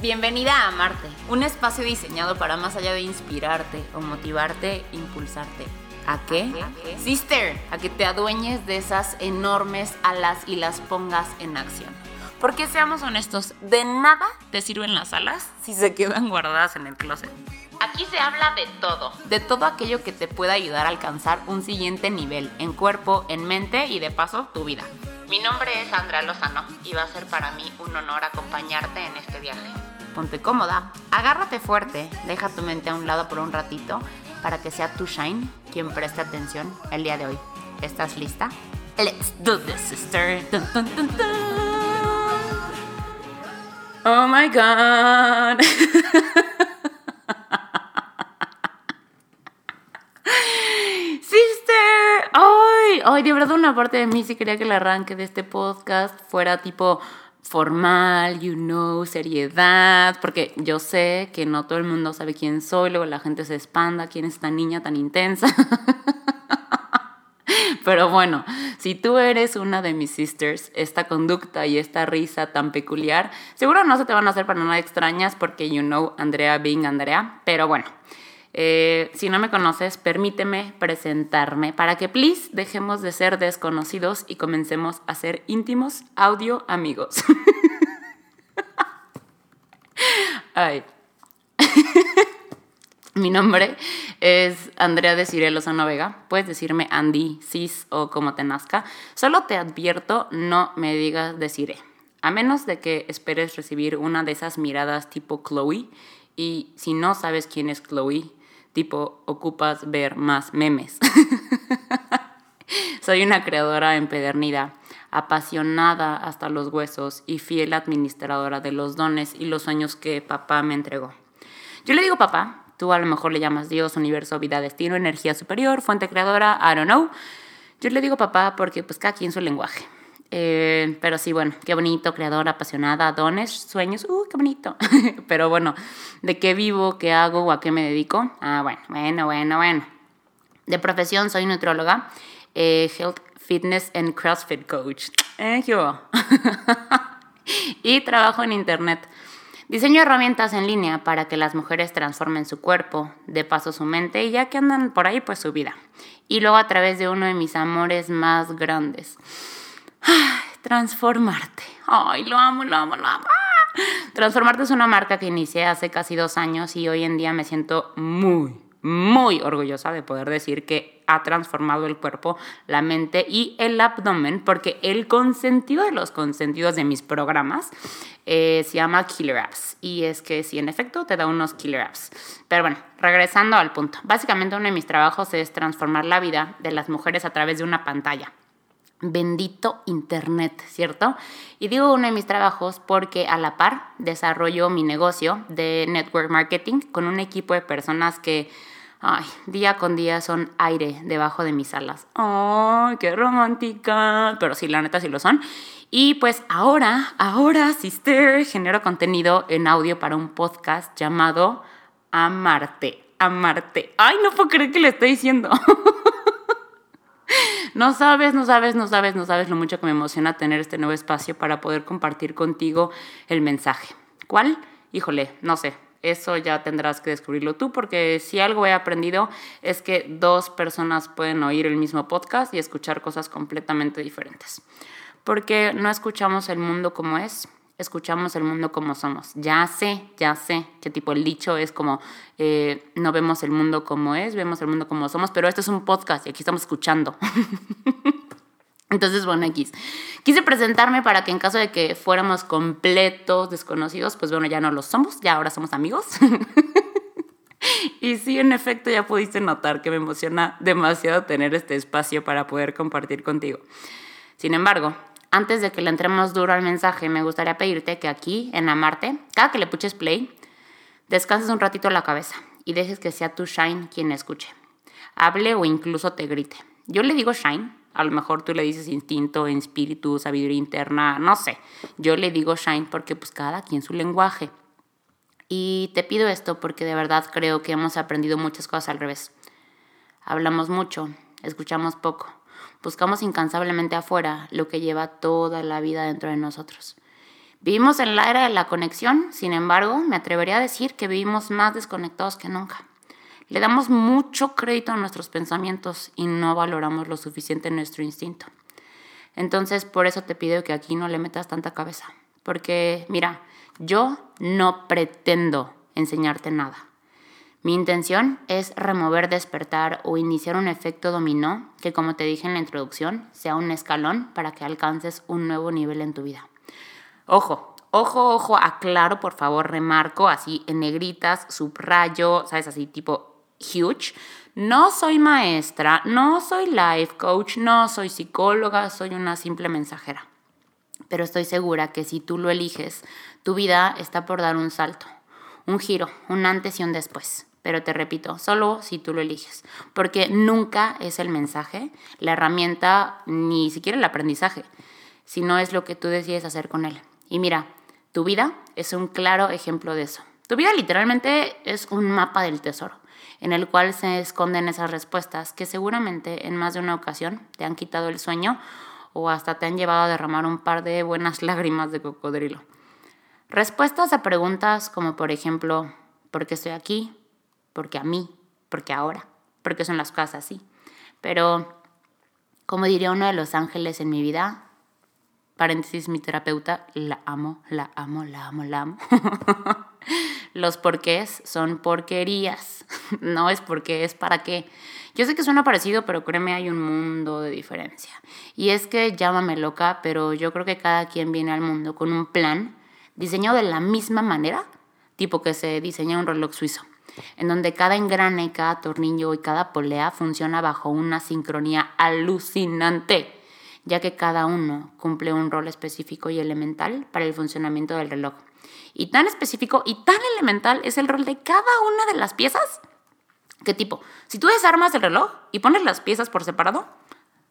Bienvenida a Marte, un espacio diseñado para más allá de inspirarte o motivarte, impulsarte. ¿A qué? Sister, a que te adueñes de esas enormes alas y las pongas en acción. Porque seamos honestos, de nada te sirven las alas si se quedan guardadas en el closet. Aquí se habla de todo, de todo aquello que te pueda ayudar a alcanzar un siguiente nivel en cuerpo, en mente y de paso tu vida. Mi nombre es Andrea Lozano y va a ser para mí un honor acompañarte en este viaje. Ponte cómoda, agárrate fuerte, deja tu mente a un lado por un ratito para que sea tu Shine quien preste atención el día de hoy. ¿Estás lista? Let's do this, sister. Oh my god. ay, de verdad una parte de mí sí quería que el arranque de este podcast fuera tipo formal, you know, seriedad, porque yo sé que no todo el mundo sabe quién soy, luego la gente se espanda, quién es esta niña tan intensa. Pero bueno, si tú eres una de mis sisters, esta conducta y esta risa tan peculiar, seguro no se te van a hacer para nada extrañas porque you know Andrea being Andrea, pero bueno. Eh, si no me conoces, permíteme presentarme para que, please, dejemos de ser desconocidos y comencemos a ser íntimos audio amigos. Ay. Mi nombre es Andrea de Cirelo Vega. Puedes decirme Andy, Cis o como te nazca. Solo te advierto, no me digas deciré. A menos de que esperes recibir una de esas miradas tipo Chloe. Y si no sabes quién es Chloe, tipo ocupas ver más memes. Soy una creadora empedernida, apasionada hasta los huesos y fiel administradora de los dones y los sueños que papá me entregó. Yo le digo papá, tú a lo mejor le llamas Dios, universo, vida, destino, energía superior, fuente creadora, I don't know. Yo le digo papá porque pues cada quien su lenguaje. Eh, pero sí, bueno, qué bonito, creadora, apasionada, dones, sueños, uh, qué bonito. pero bueno, ¿de qué vivo, qué hago o a qué me dedico? Ah, bueno, bueno, bueno, bueno. De profesión soy nutróloga, eh, Health, Fitness and CrossFit Coach. Eh, y trabajo en Internet. Diseño herramientas en línea para que las mujeres transformen su cuerpo, de paso su mente y ya que andan por ahí, pues su vida. Y luego a través de uno de mis amores más grandes transformarte. Ay, lo amo, lo amo, lo amo. Transformarte es una marca que inicié hace casi dos años y hoy en día me siento muy, muy orgullosa de poder decir que ha transformado el cuerpo, la mente y el abdomen, porque el consentido de los consentidos de mis programas eh, se llama Killer Apps. Y es que sí, en efecto, te da unos Killer Apps. Pero bueno, regresando al punto. Básicamente uno de mis trabajos es transformar la vida de las mujeres a través de una pantalla bendito Internet, ¿cierto? Y digo uno de mis trabajos porque a la par desarrollo mi negocio de network marketing con un equipo de personas que día con día son aire debajo de mis alas. ¡Ay, qué romántica! Pero sí, la neta sí lo son. Y pues ahora, ahora, sister, genero contenido en audio para un podcast llamado Amarte. Amarte. Ay, no puedo creer que le estoy diciendo. No sabes, no sabes, no sabes, no sabes lo mucho que me emociona tener este nuevo espacio para poder compartir contigo el mensaje. ¿Cuál? Híjole, no sé. Eso ya tendrás que descubrirlo tú, porque si algo he aprendido es que dos personas pueden oír el mismo podcast y escuchar cosas completamente diferentes. Porque no escuchamos el mundo como es, escuchamos el mundo como somos. Ya sé, ya sé que tipo el dicho es como, eh, no vemos el mundo como es, vemos el mundo como somos, pero esto es un podcast y aquí estamos escuchando. Entonces, bueno, X. Quise presentarme para que en caso de que fuéramos completos desconocidos, pues bueno, ya no lo somos, ya ahora somos amigos. y sí, en efecto, ya pudiste notar que me emociona demasiado tener este espacio para poder compartir contigo. Sin embargo, antes de que le entremos duro al mensaje, me gustaría pedirte que aquí, en Amarte, cada que le puches play, descanses un ratito la cabeza y dejes que sea tu Shine quien escuche. Hable o incluso te grite. Yo le digo Shine, a lo mejor tú le dices instinto, espíritu, sabiduría interna, no sé. Yo le digo Shine porque pues cada quien su lenguaje. Y te pido esto porque de verdad creo que hemos aprendido muchas cosas al revés. Hablamos mucho, escuchamos poco Buscamos incansablemente afuera lo que lleva toda la vida dentro de nosotros. Vivimos en la era de la conexión, sin embargo, me atrevería a decir que vivimos más desconectados que nunca. Le damos mucho crédito a nuestros pensamientos y no valoramos lo suficiente nuestro instinto. Entonces, por eso te pido que aquí no le metas tanta cabeza. Porque, mira, yo no pretendo enseñarte nada. Mi intención es remover, despertar o iniciar un efecto dominó que, como te dije en la introducción, sea un escalón para que alcances un nuevo nivel en tu vida. Ojo, ojo, ojo, aclaro, por favor, remarco así en negritas, subrayo, ¿sabes? Así tipo huge. No soy maestra, no soy life coach, no soy psicóloga, soy una simple mensajera. Pero estoy segura que si tú lo eliges, tu vida está por dar un salto, un giro, un antes y un después. Pero te repito, solo si tú lo eliges, porque nunca es el mensaje, la herramienta, ni siquiera el aprendizaje, sino es lo que tú decides hacer con él. Y mira, tu vida es un claro ejemplo de eso. Tu vida literalmente es un mapa del tesoro en el cual se esconden esas respuestas que seguramente en más de una ocasión te han quitado el sueño o hasta te han llevado a derramar un par de buenas lágrimas de cocodrilo. Respuestas a preguntas como por ejemplo, ¿por qué estoy aquí? ¿Por qué a mí? ¿Por qué ahora? ¿Por qué son las cosas así? Pero, como diría uno de los ángeles en mi vida, paréntesis, mi terapeuta, la amo, la amo, la amo, la amo. Los porqués son porquerías. No es porque, es para qué. Yo sé que suena parecido, pero créeme, hay un mundo de diferencia. Y es que llámame loca, pero yo creo que cada quien viene al mundo con un plan diseñado de la misma manera, tipo que se diseña un reloj suizo, en donde cada engrane, cada tornillo y cada polea funciona bajo una sincronía alucinante, ya que cada uno cumple un rol específico y elemental para el funcionamiento del reloj y tan específico y tan elemental es el rol de cada una de las piezas. ¿Qué tipo? Si tú desarmas el reloj y pones las piezas por separado,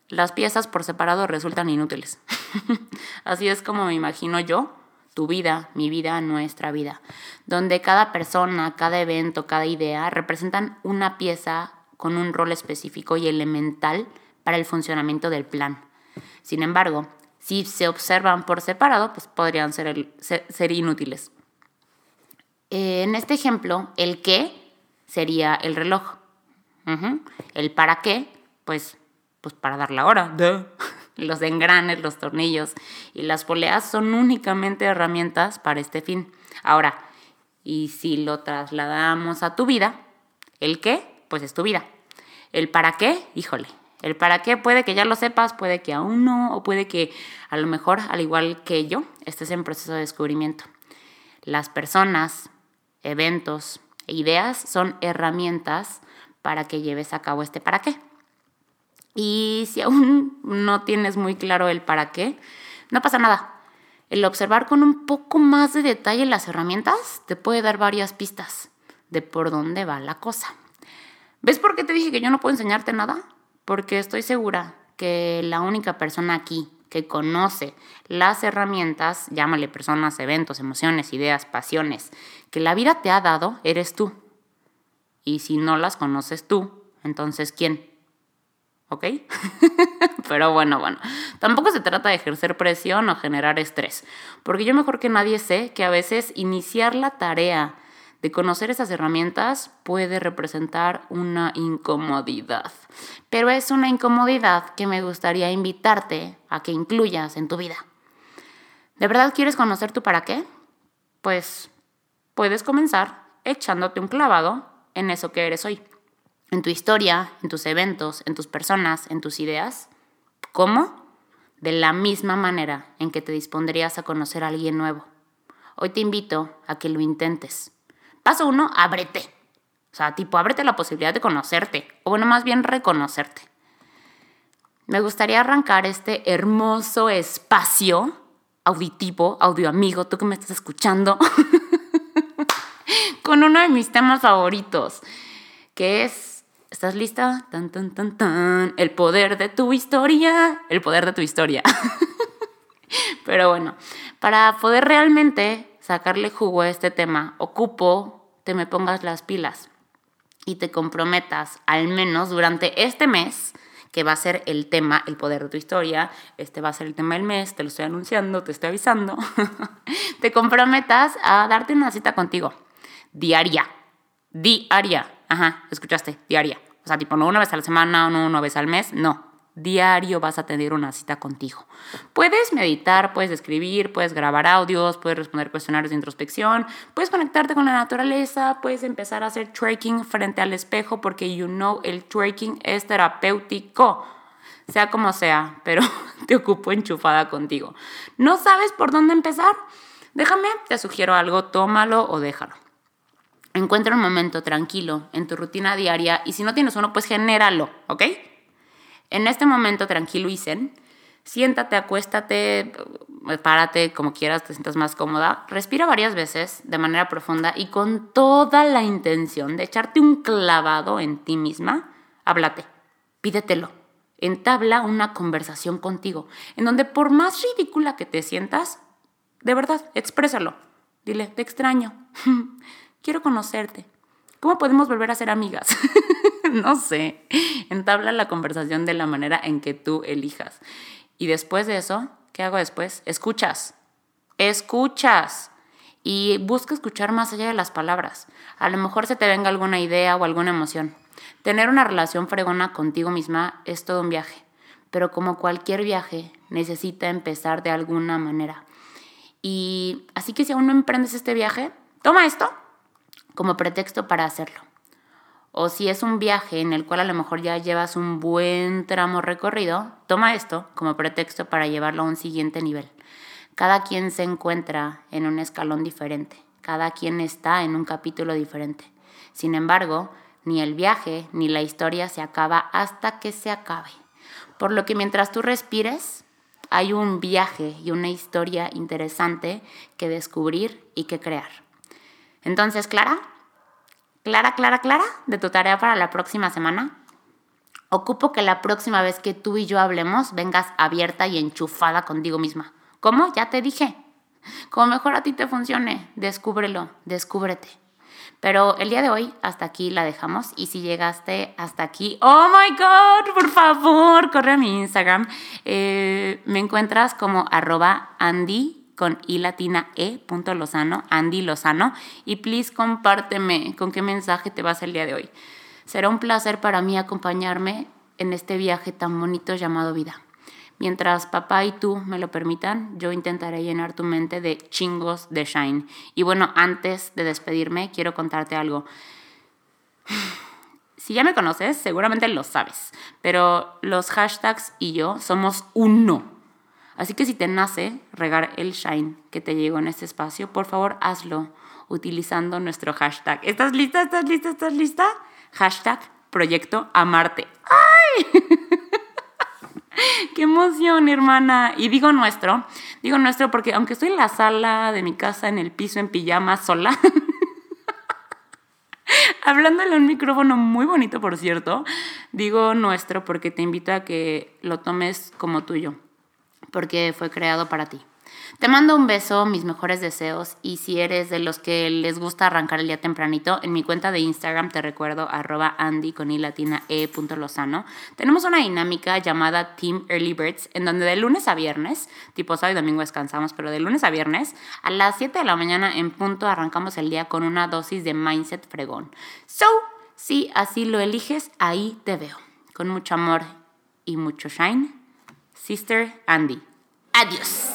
las piezas por separado resultan inútiles. Así es como me imagino yo tu vida, mi vida, nuestra vida, donde cada persona, cada evento, cada idea representan una pieza con un rol específico y elemental para el funcionamiento del plan. Sin embargo, si se observan por separado, pues podrían ser, ser, inútiles. Eh, en este ejemplo, el qué sería el reloj. El para qué, pues, pues para dar la hora. Los engranes, los tornillos y las poleas son únicamente herramientas para este fin. Ahora, y si lo trasladamos a tu vida, el qué, pues es tu vida. El para qué, híjole, el para qué puede que ya lo sepas, puede que aún no, o puede que a lo mejor, al igual que yo, estés en proceso de descubrimiento. Las personas, eventos e ideas son herramientas para que lleves a cabo este para qué. Y si aún no tienes muy claro el para qué, no pasa nada. El observar con un poco más de detalle las herramientas te puede dar varias pistas de por dónde va la cosa. ¿Ves por qué te dije que yo no puedo enseñarte nada? porque estoy segura que la única persona aquí que conoce las herramientas, llámale personas, eventos, emociones, ideas, pasiones, que la vida te ha dado, eres tú. Y si no las conoces tú, entonces ¿quién? ¿Ok? Pero bueno, bueno, tampoco se trata de ejercer presión o generar estrés, porque yo mejor que nadie sé que a veces iniciar la tarea de conocer esas herramientas puede representar una incomodidad. Pero es una incomodidad que me gustaría invitarte a que incluyas en tu vida. ¿De verdad quieres conocer tu para qué? Pues puedes comenzar echándote un clavado en eso que eres hoy. En tu historia, en tus eventos, en tus personas, en tus ideas. ¿Cómo? De la misma manera en que te dispondrías a conocer a alguien nuevo. Hoy te invito a que lo intentes Paso uno, ábrete. O sea, tipo, ábrete la posibilidad de conocerte, o bueno, más bien reconocerte. Me gustaría arrancar este hermoso espacio auditivo, audio amigo, tú que me estás escuchando, con uno de mis temas favoritos, que es, ¿estás lista? Tan, tan, tan, tan, el poder de tu historia, el poder de tu historia. Pero bueno, para poder realmente sacarle jugo a este tema, ocupo te me pongas las pilas y te comprometas al menos durante este mes, que va a ser el tema, el poder de tu historia, este va a ser el tema del mes, te lo estoy anunciando, te estoy avisando, te comprometas a darte una cita contigo. Diaria. Diaria. Ajá, escuchaste, diaria. O sea, tipo, no una vez a la semana o no una vez al mes, no. Diario vas a tener una cita contigo. Puedes meditar, puedes escribir, puedes grabar audios, puedes responder cuestionarios de introspección, puedes conectarte con la naturaleza, puedes empezar a hacer trekking frente al espejo porque you know el trekking es terapéutico. Sea como sea, pero te ocupo enchufada contigo. ¿No sabes por dónde empezar? Déjame, te sugiero algo, tómalo o déjalo. Encuentra un momento tranquilo en tu rutina diaria y si no tienes uno, pues genéralo, ¿ok? En este momento tranquilo y zen, siéntate, acuéstate, párate como quieras, te sientas más cómoda. Respira varias veces de manera profunda y con toda la intención de echarte un clavado en ti misma, háblate, pídetelo. Entabla una conversación contigo, en donde por más ridícula que te sientas, de verdad, exprésalo. Dile, te extraño. quiero conocerte. ¿Cómo podemos volver a ser amigas? no sé. Entabla la conversación de la manera en que tú elijas. Y después de eso, ¿qué hago después? Escuchas. Escuchas. Y busca escuchar más allá de las palabras. A lo mejor se te venga alguna idea o alguna emoción. Tener una relación fregona contigo misma es todo un viaje. Pero como cualquier viaje, necesita empezar de alguna manera. Y así que si aún no emprendes este viaje, toma esto como pretexto para hacerlo. O si es un viaje en el cual a lo mejor ya llevas un buen tramo recorrido, toma esto como pretexto para llevarlo a un siguiente nivel. Cada quien se encuentra en un escalón diferente, cada quien está en un capítulo diferente. Sin embargo, ni el viaje ni la historia se acaba hasta que se acabe. Por lo que mientras tú respires, hay un viaje y una historia interesante que descubrir y que crear. Entonces, Clara, Clara, Clara, Clara, de tu tarea para la próxima semana. Ocupo que la próxima vez que tú y yo hablemos vengas abierta y enchufada contigo misma. ¿Cómo? Ya te dije. Como mejor a ti te funcione, descúbrelo, descúbrete. Pero el día de hoy hasta aquí la dejamos y si llegaste hasta aquí, oh my god, por favor, corre a mi Instagram. Eh, me encuentras como arroba Andy con i e punto lozano, Andy Lozano, y please compárteme con qué mensaje te vas el día de hoy. Será un placer para mí acompañarme en este viaje tan bonito llamado vida. Mientras papá y tú me lo permitan, yo intentaré llenar tu mente de chingos de shine. Y bueno, antes de despedirme, quiero contarte algo. Si ya me conoces, seguramente lo sabes, pero los hashtags y yo somos uno Así que si te nace regar el shine que te llegó en este espacio, por favor hazlo utilizando nuestro hashtag. ¿Estás lista? ¿Estás lista? ¿Estás lista? Hashtag Proyecto Amarte. ¡Ay! ¡Qué emoción, hermana! Y digo nuestro, digo nuestro porque aunque estoy en la sala de mi casa, en el piso, en pijama, sola, hablándole a un micrófono muy bonito, por cierto, digo nuestro porque te invito a que lo tomes como tuyo porque fue creado para ti. Te mando un beso, mis mejores deseos y si eres de los que les gusta arrancar el día tempranito, en mi cuenta de Instagram te recuerdo arroba andy con i e punto lozano. Tenemos una dinámica llamada Team Early Birds en donde de lunes a viernes, tipo sábado y domingo descansamos, pero de lunes a viernes a las 7 de la mañana en punto arrancamos el día con una dosis de mindset fregón. So, si así lo eliges, ahí te veo. Con mucho amor y mucho shine. Sister Andy. Adiós.